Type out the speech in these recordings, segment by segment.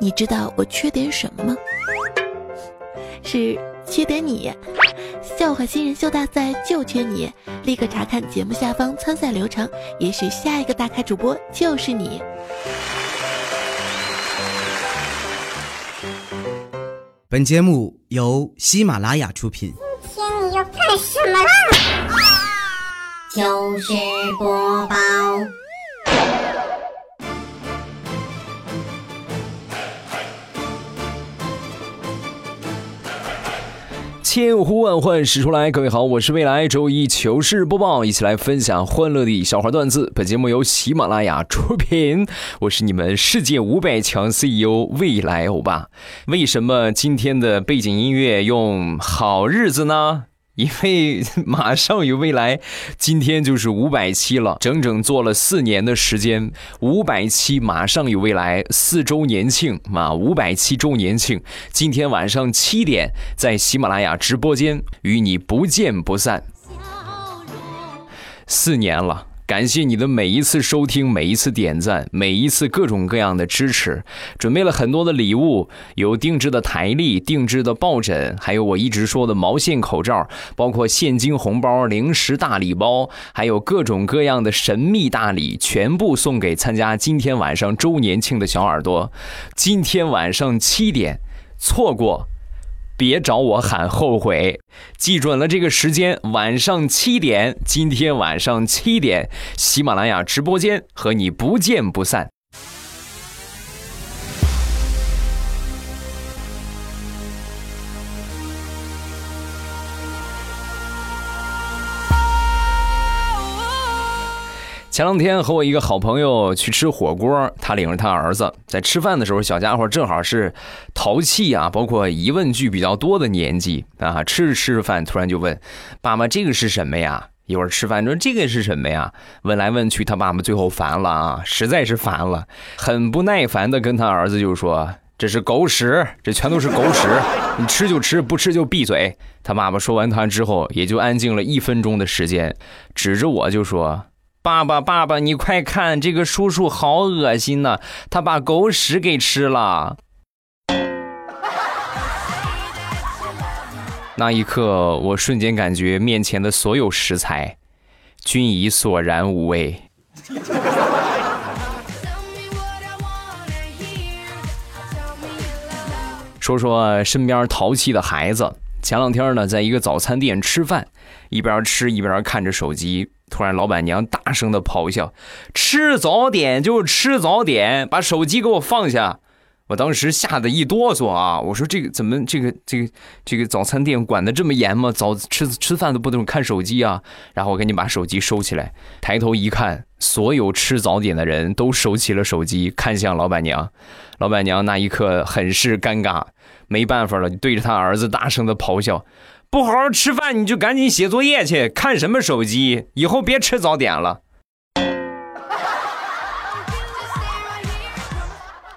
你知道我缺点什么吗？是缺点你。笑话新人秀大赛就缺你，立刻查看节目下方参赛流程，也许下一个大咖主播就是你。本节目由喜马拉雅出品。今天你要干什么啦？就是播报。千呼万唤始出来，各位好，我是未来周一糗事播报，一起来分享欢乐的小花段子。本节目由喜马拉雅出品，我是你们世界五百强 CEO 未来欧巴。为什么今天的背景音乐用好日子呢？因为马上有未来，今天就是五百期了，整整做了四年的时间，五百期马上有未来四周年庆啊，五百期周年庆，今天晚上七点在喜马拉雅直播间与你不见不散。四年了。感谢你的每一次收听，每一次点赞，每一次各种各样的支持。准备了很多的礼物，有定制的台历、定制的抱枕，还有我一直说的毛线口罩，包括现金红包、零食大礼包，还有各种各样的神秘大礼，全部送给参加今天晚上周年庆的小耳朵。今天晚上七点，错过。别找我喊后悔，记准了这个时间，晚上七点，今天晚上七点，喜马拉雅直播间和你不见不散。前两天和我一个好朋友去吃火锅，他领着他儿子在吃饭的时候，小家伙正好是淘气啊，包括疑问句比较多的年纪啊。吃着吃着饭，突然就问爸爸：“这个是什么呀？”一会儿吃饭说：“这个是什么呀？”问来问去，他爸爸最后烦了啊，实在是烦了，很不耐烦的跟他儿子就说：“这是狗屎，这全都是狗屎，你吃就吃，不吃就闭嘴。”他爸爸说完他之后，也就安静了一分钟的时间，指着我就说。爸爸，爸爸，你快看，这个叔叔好恶心呐！他把狗屎给吃了。那一刻，我瞬间感觉面前的所有食材均已索然无味。说说身边淘气的孩子。前两天呢，在一个早餐店吃饭，一边吃一边看着手机。突然，老板娘大声的咆哮：“吃早点就吃早点，把手机给我放下！”我当时吓得一哆嗦啊！我说：“这个怎么这个这个这个早餐店管的这么严吗？早吃吃饭都不能看手机啊！”然后我赶紧把手机收起来，抬头一看，所有吃早点的人都收起了手机，看向老板娘。老板娘那一刻很是尴尬，没办法了，对着他儿子大声的咆哮。不好好吃饭，你就赶紧写作业去，看什么手机？以后别吃早点了。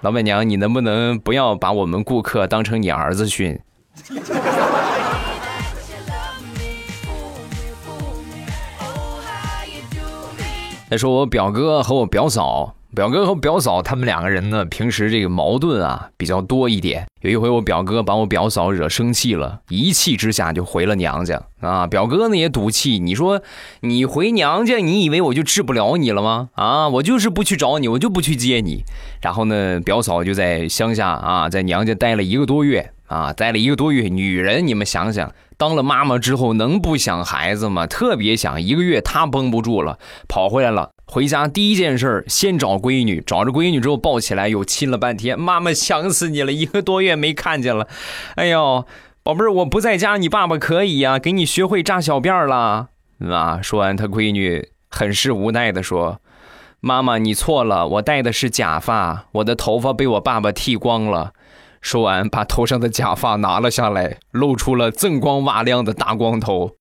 老板娘，你能不能不要把我们顾客当成你儿子训？再说我表哥和我表嫂。表哥和表嫂他们两个人呢，平时这个矛盾啊比较多一点。有一回我表哥把我表嫂惹生气了，一气之下就回了娘家啊。表哥呢也赌气，你说你回娘家，你以为我就治不了你了吗？啊，我就是不去找你，我就不去接你。然后呢，表嫂就在乡下啊，在娘家待了一个多月啊，待了一个多月。女人，你们想想，当了妈妈之后能不想孩子吗？特别想。一个月她绷不住了，跑回来了。回家第一件事儿先找闺女，找着闺女之后抱起来又亲了半天。妈妈想死你了，一个多月没看见了。哎呦，宝贝儿，我不在家，你爸爸可以呀，给你学会扎小辫儿了。啊，说完，他闺女很是无奈的说：“妈妈，你错了，我戴的是假发，我的头发被我爸爸剃光了。”说完，把头上的假发拿了下来，露出了锃光瓦亮的大光头。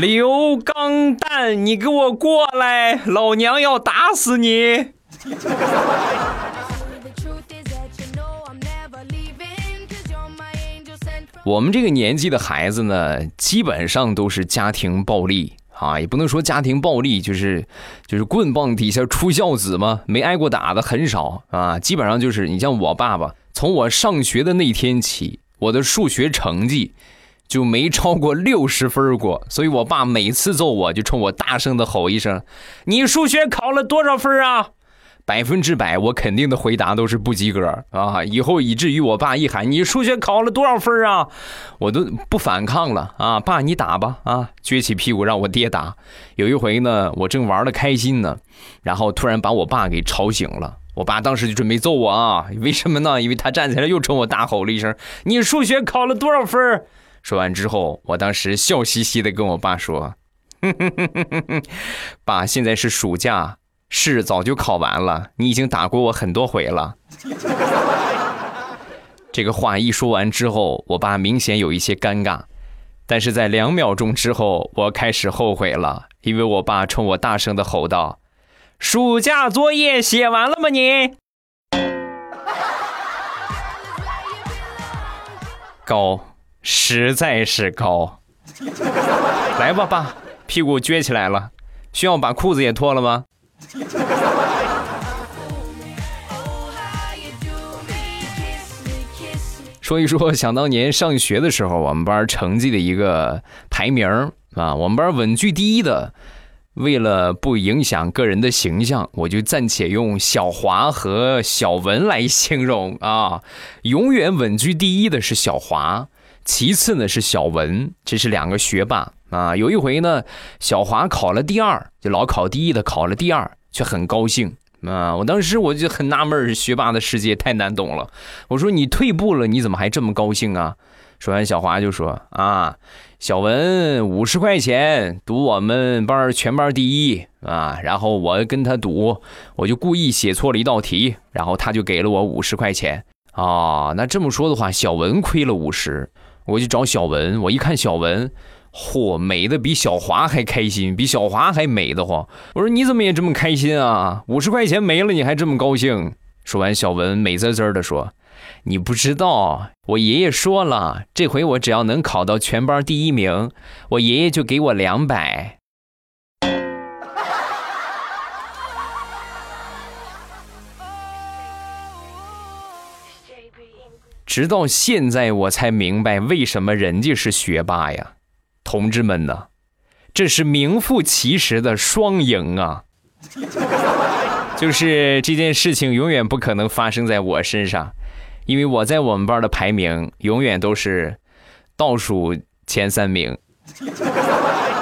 刘刚蛋，你给我过来！老娘要打死你！我们这个年纪的孩子呢，基本上都是家庭暴力。啊，也不能说家庭暴力，就是就是棍棒底下出孝子嘛，没挨过打的很少啊。基本上就是你像我爸爸，从我上学的那天起，我的数学成绩就没超过六十分过，所以我爸每次揍我就冲我大声的吼一声：“你数学考了多少分啊？”百分之百，我肯定的回答都是不及格啊！以后以至于我爸一喊你数学考了多少分啊，我都不反抗了啊！爸，你打吧啊！撅起屁股让我爹打。有一回呢，我正玩的开心呢，然后突然把我爸给吵醒了。我爸当时就准备揍我啊！为什么呢？因为他站起来又冲我大吼了一声：“你数学考了多少分？”说完之后，我当时笑嘻嘻的跟我爸说：“爸，现在是暑假。”试早就考完了，你已经打过我很多回了。这个话一说完之后，我爸明显有一些尴尬，但是在两秒钟之后，我开始后悔了，因为我爸冲我大声的吼道：“暑假作业写完了吗？你高，实在是高。来吧，爸，屁股撅起来了，需要把裤子也脱了吗？”说一说，想当年上学的时候，我们班成绩的一个排名啊，我们班稳居第一的。为了不影响个人的形象，我就暂且用小华和小文来形容啊。永远稳居第一的是小华，其次呢是小文，这是两个学霸啊。有一回呢，小华考了第二，就老考第一的考了第二。却很高兴啊！我当时我就很纳闷学霸的世界太难懂了。我说你退步了，你怎么还这么高兴啊？说完，小华就说：“啊，小文五十块钱赌我们班全班第一啊！然后我跟他赌，我就故意写错了一道题，然后他就给了我五十块钱啊。那这么说的话，小文亏了五十，我去找小文，我一看小文。”嚯，美的比小华还开心，比小华还美的慌。我说你怎么也这么开心啊？五十块钱没了你还这么高兴？说完，小文美滋滋的说：“你不知道，我爷爷说了，这回我只要能考到全班第一名，我爷爷就给我两百。”直到现在我才明白为什么人家是学霸呀。同志们呐，这是名副其实的双赢啊！就是这件事情永远不可能发生在我身上，因为我在我们班的排名永远都是倒数前三名。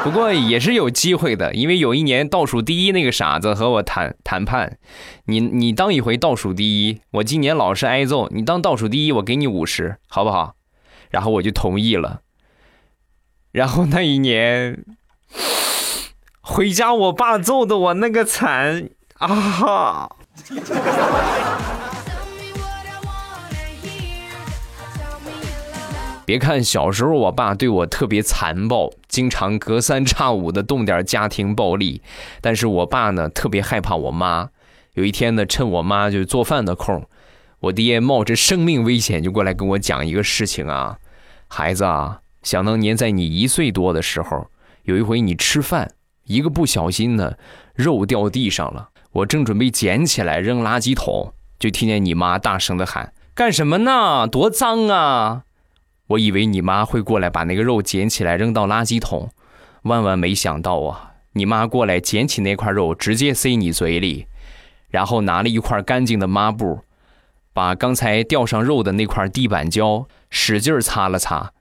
不过也是有机会的，因为有一年倒数第一那个傻子和我谈谈判，你你当一回倒数第一，我今年老是挨揍，你当倒数第一，我给你五十，好不好？然后我就同意了。然后那一年 回家，我爸揍的我那个惨啊！哈别看小时候我爸对我特别残暴，经常隔三差五的动点家庭暴力，但是我爸呢特别害怕我妈。有一天呢，趁我妈就做饭的空，我爹冒着生命危险就过来跟我讲一个事情啊，孩子啊。想当年，在你一岁多的时候，有一回你吃饭，一个不小心呢，肉掉地上了。我正准备捡起来扔垃圾桶，就听见你妈大声的喊：“干什么呢？多脏啊！”我以为你妈会过来把那个肉捡起来扔到垃圾桶，万万没想到啊！你妈过来捡起那块肉，直接塞你嘴里，然后拿了一块干净的抹布，把刚才掉上肉的那块地板胶使劲擦了擦。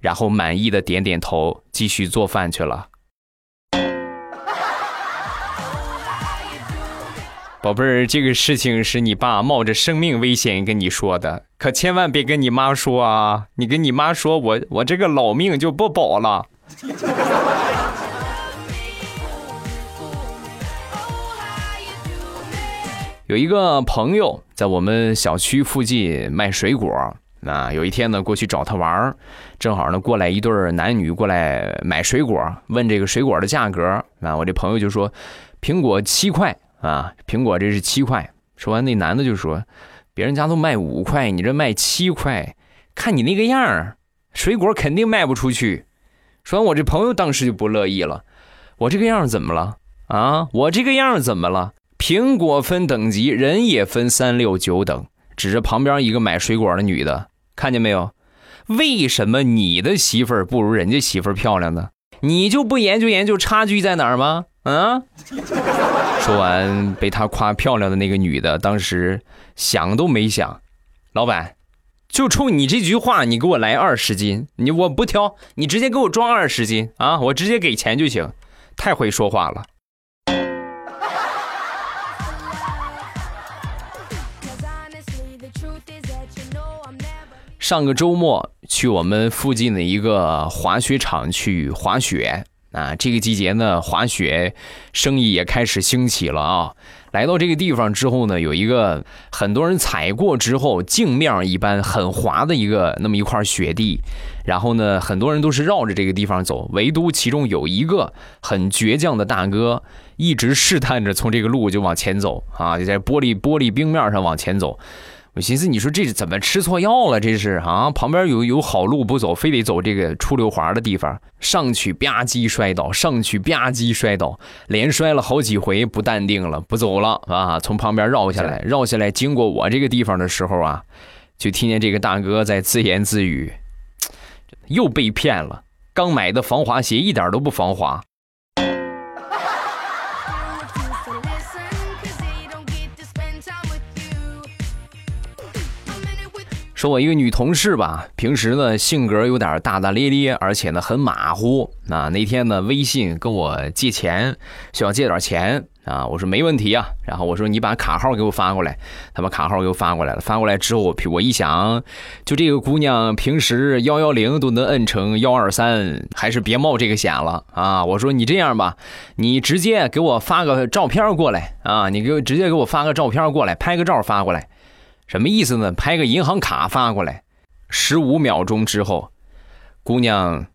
然后满意的点点头，继续做饭去了。宝贝儿，这个事情是你爸冒着生命危险跟你说的，可千万别跟你妈说啊！你跟你妈说，我我这个老命就不保了。有一个朋友在我们小区附近卖水果。那有一天呢，过去找他玩儿，正好呢过来一对男女过来买水果，问这个水果的价格。啊，我这朋友就说，苹果七块啊，苹果这是七块。说完，那男的就说，别人家都卖五块，你这卖七块，看你那个样儿，水果肯定卖不出去。说完，我这朋友当时就不乐意了，我这个样儿怎么了啊？我这个样儿怎么了？苹果分等级，人也分三六九等。指着旁边一个买水果的女的，看见没有？为什么你的媳妇儿不如人家媳妇儿漂亮呢？你就不研究研究差距在哪儿吗？啊！说完，被他夸漂亮的那个女的，当时想都没想，老板，就冲你这句话，你给我来二十斤，你我不挑，你直接给我装二十斤啊！我直接给钱就行，太会说话了。上个周末去我们附近的一个滑雪场去滑雪啊，这个季节呢，滑雪生意也开始兴起了啊。来到这个地方之后呢，有一个很多人踩过之后镜面一般很滑的一个那么一块雪地，然后呢，很多人都是绕着这个地方走，唯独其中有一个很倔强的大哥，一直试探着从这个路就往前走啊，就在玻璃玻璃冰面上往前走。我寻思，你说这是怎么吃错药了？这是啊，旁边有有好路不走，非得走这个出溜滑的地方，上去吧唧摔倒，上去吧唧摔倒，连摔了好几回，不淡定了，不走了啊！从旁边绕下来，绕下来，经过我这个地方的时候啊，就听见这个大哥在自言自语：“又被骗了，刚买的防滑鞋一点都不防滑。”说我一个女同事吧，平时呢性格有点大大咧咧，而且呢很马虎。那那天呢微信跟我借钱，需要借点钱啊，我说没问题啊。然后我说你把卡号给我发过来，他把卡号给我发过来了。发过来之后，我我一想，就这个姑娘平时幺幺零都能摁成幺二三，还是别冒这个险了啊。我说你这样吧，你直接给我发个照片过来啊，你给我直接给我发个照片过来，拍个照发过来。什么意思呢？拍个银行卡发过来，十五秒钟之后，姑娘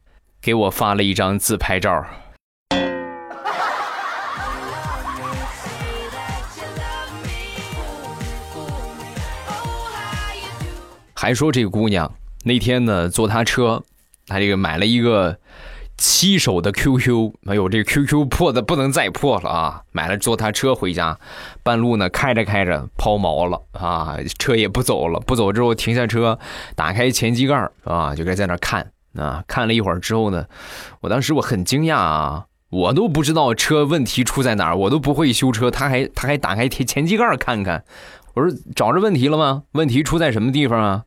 给我发了一张自拍照，还说这个姑娘那天呢坐她车，她这个买了一个。七手的 QQ，哎呦，这 QQ 破的不能再破了啊！买了坐他车回家，半路呢开着开着抛锚了啊，车也不走了，不走之后停下车，打开前机盖啊，就该在那看啊，看了一会儿之后呢，我当时我很惊讶啊，我都不知道车问题出在哪儿，我都不会修车，他还他还打开前前机盖看看，我说找着问题了吗？问题出在什么地方啊？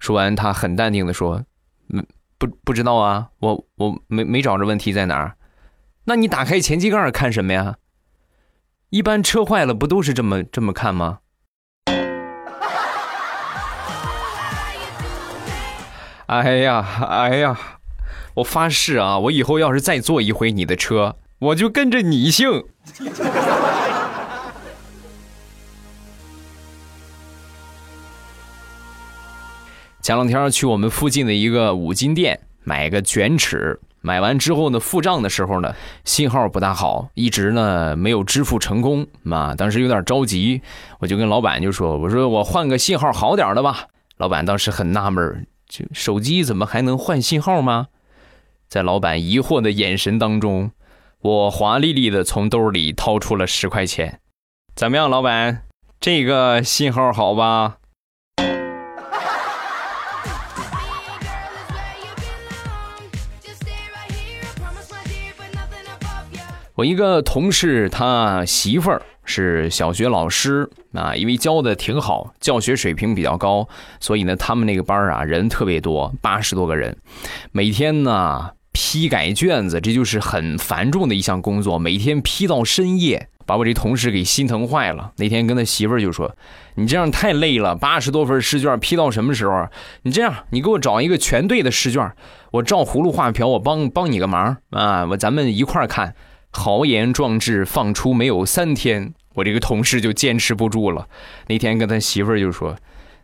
说完，他很淡定的说，嗯。不不知道啊，我我没没找着问题在哪儿，那你打开前机盖看什么呀？一般车坏了不都是这么这么看吗？哎呀哎呀，我发誓啊，我以后要是再坐一回你的车，我就跟着你姓。前两天去我们附近的一个五金店买个卷尺，买完之后呢，付账的时候呢，信号不大好，一直呢没有支付成功嘛。当时有点着急，我就跟老板就说：“我说我换个信号好点的吧。”老板当时很纳闷，就手机怎么还能换信号吗？在老板疑惑的眼神当中，我华丽丽的从兜里掏出了十块钱。怎么样，老板，这个信号好吧？我一个同事，他媳妇儿是小学老师啊，因为教的挺好，教学水平比较高，所以呢，他们那个班儿啊人特别多，八十多个人，每天呢批改卷子，这就是很繁重的一项工作，每天批到深夜，把我这同事给心疼坏了。那天跟他媳妇儿就说：“你这样太累了，八十多份试卷批到什么时候？你这样，你给我找一个全对的试卷，我照葫芦画瓢，我帮帮你个忙啊，我咱们一块儿看。”豪言壮志放出没有三天，我这个同事就坚持不住了。那天跟他媳妇儿就说：“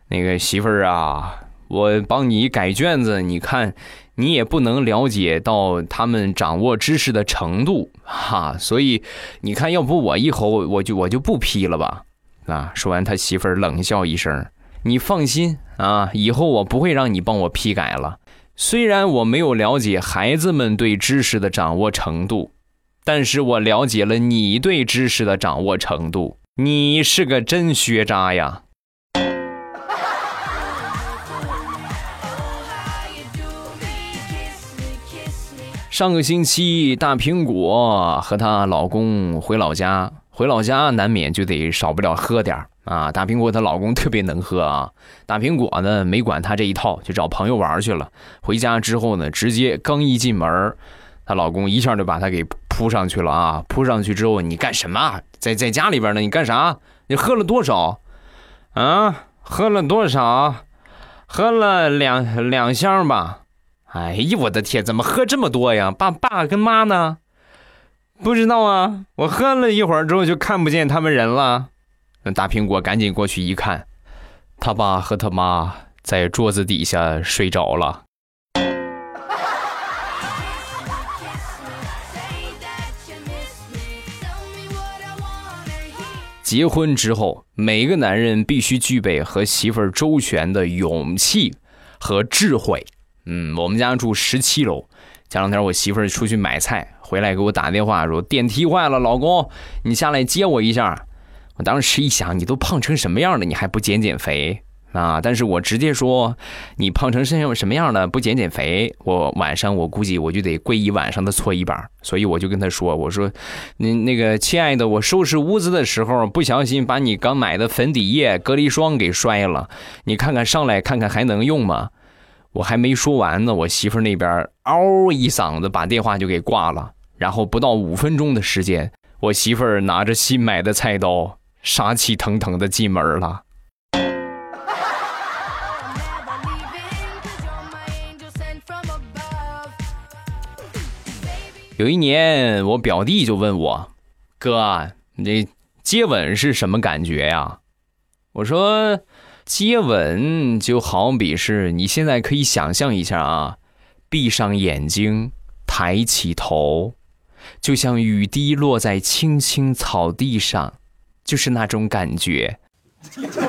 那个媳妇儿啊，我帮你改卷子，你看你也不能了解到他们掌握知识的程度哈，所以你看，要不我以后我就我就不批了吧。”啊，说完他媳妇儿冷笑一声：“你放心啊，以后我不会让你帮我批改了。虽然我没有了解孩子们对知识的掌握程度。”但是我了解了你对知识的掌握程度，你是个真学渣呀。上个星期，大苹果和她老公回老家，回老家难免就得少不了喝点啊。大苹果她老公特别能喝啊，大苹果呢没管她这一套，就找朋友玩去了。回家之后呢，直接刚一进门，她老公一下就把她给扑上去了啊！扑上去之后，你干什么？在在家里边呢？你干啥？你喝了多少？啊，喝了多少？喝了两两箱吧。哎呀，我的天，怎么喝这么多呀？爸爸跟妈呢？不知道啊。我喝了一会儿之后就看不见他们人了。那大苹果赶紧过去一看，他爸和他妈在桌子底下睡着了。结婚之后，每个男人必须具备和媳妇儿周旋的勇气和智慧。嗯，我们家住十七楼。前两天我媳妇儿出去买菜回来，给我打电话说电梯坏了，老公，你下来接我一下。我当时一想，你都胖成什么样了，你还不减减肥啊？但是我直接说，你胖成什么什么样了，不减减肥，我晚上我估计我就得跪一晚上的搓衣板。所以我就跟他说，我说，你那个亲爱的，我收拾屋子的时候不小心把你刚买的粉底液、隔离霜给摔了，你看看上来看看还能用吗？我还没说完呢，我媳妇那边嗷一嗓子把电话就给挂了。然后不到五分钟的时间，我媳妇拿着新买的菜刀，杀气腾腾的进门了。有一年，我表弟就问我：“哥，你接吻是什么感觉呀？”我说。接吻就好比是你现在可以想象一下啊，闭上眼睛，抬起头，就像雨滴落在青青草地上，就是那种感觉。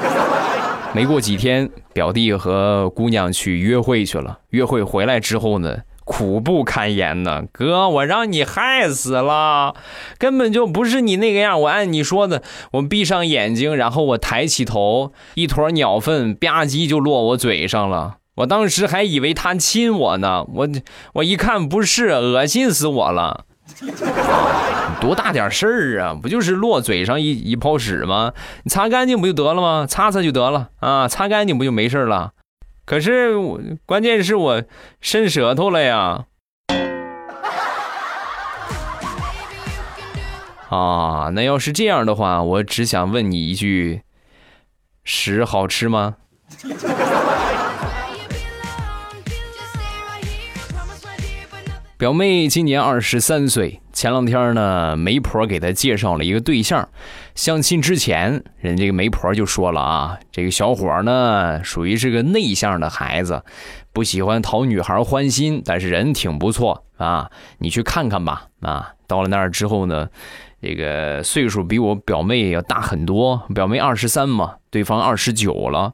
没过几天，表弟和姑娘去约会去了。约会回来之后呢？苦不堪言呢，哥，我让你害死了，根本就不是你那个样。我按你说的，我闭上眼睛，然后我抬起头，一坨鸟粪吧唧就落我嘴上了。我当时还以为他亲我呢，我我一看不是，恶心死我了。多大点事儿啊？不就是落嘴上一一泡屎吗？你擦干净不就得了吗？擦擦就得了啊，擦干净不就没事了？可是我关键是我伸舌头了呀！啊，那要是这样的话，我只想问你一句：屎好吃吗？表妹今年二十三岁，前两天呢，媒婆给她介绍了一个对象。相亲之前，人这个媒婆就说了啊，这个小伙呢，属于是个内向的孩子，不喜欢讨女孩欢心，但是人挺不错啊，你去看看吧。啊，到了那儿之后呢，这个岁数比我表妹要大很多，表妹二十三嘛，对方二十九了。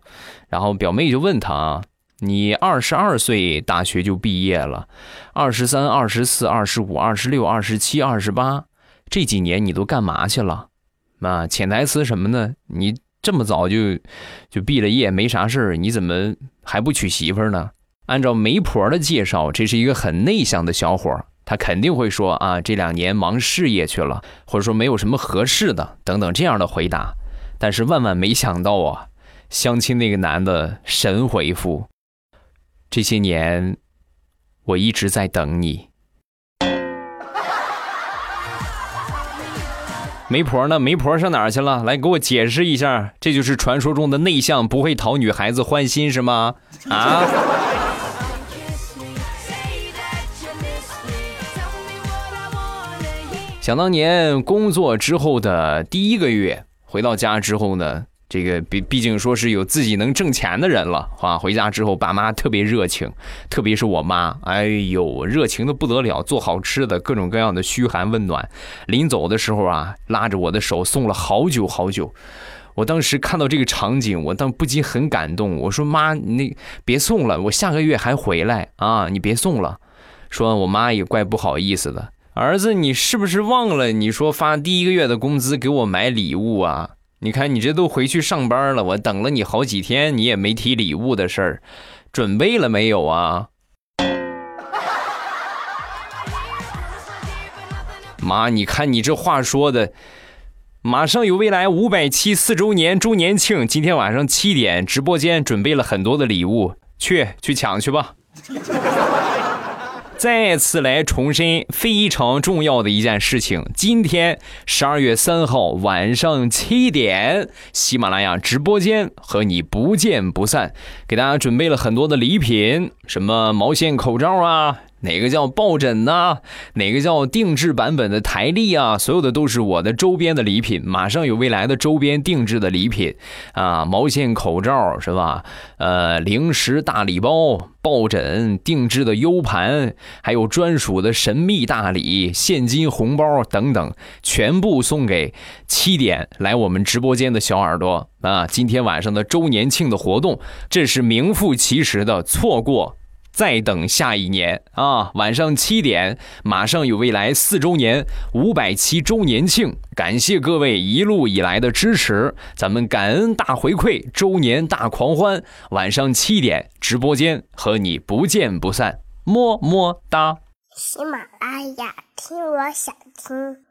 然后表妹就问他啊。你二十二岁大学就毕业了，二十三、二十四、二十五、二十六、二十七、二十八，这几年你都干嘛去了？啊，潜台词什么呢？你这么早就就毕了业，没啥事儿，你怎么还不娶媳妇呢？按照媒婆的介绍，这是一个很内向的小伙儿，他肯定会说啊，这两年忙事业去了，或者说没有什么合适的等等这样的回答。但是万万没想到啊，相亲那个男的神回复。这些年，我一直在等你。媒婆呢？媒婆上哪儿去了？来给我解释一下，这就是传说中的内向，不会讨女孩子欢心是吗？啊？想当年工作之后的第一个月，回到家之后呢？这个毕毕竟说是有自己能挣钱的人了啊！回家之后，爸妈特别热情，特别是我妈，哎呦，热情的不得了，做好吃的，各种各样的嘘寒问暖。临走的时候啊，拉着我的手送了好久好久。我当时看到这个场景，我当不禁很感动。我说妈，你别送了，我下个月还回来啊！你别送了。说，我妈也怪不好意思的。儿子，你是不是忘了你说发第一个月的工资给我买礼物啊？你看你这都回去上班了，我等了你好几天，你也没提礼物的事儿，准备了没有啊？妈，你看你这话说的，马上有未来五百期四周年周年庆，今天晚上七点直播间准备了很多的礼物，去去抢去吧。再次来重申非常重要的一件事情：今天十二月三号晚上七点，喜马拉雅直播间和你不见不散，给大家准备了很多的礼品，什么毛线口罩啊。哪个叫抱枕呐？哪个叫定制版本的台历啊？所有的都是我的周边的礼品。马上有未来的周边定制的礼品啊，毛线口罩是吧？呃，零食大礼包、抱枕、定制的 U 盘，还有专属的神秘大礼、现金红包等等，全部送给七点来我们直播间的小耳朵啊！今天晚上的周年庆的活动，这是名副其实的错过。再等下一年啊！晚上七点，马上有未来四周年五百期周年庆，感谢各位一路以来的支持，咱们感恩大回馈，周年大狂欢，晚上七点直播间和你不见不散，么么哒！喜马拉雅听，我想听。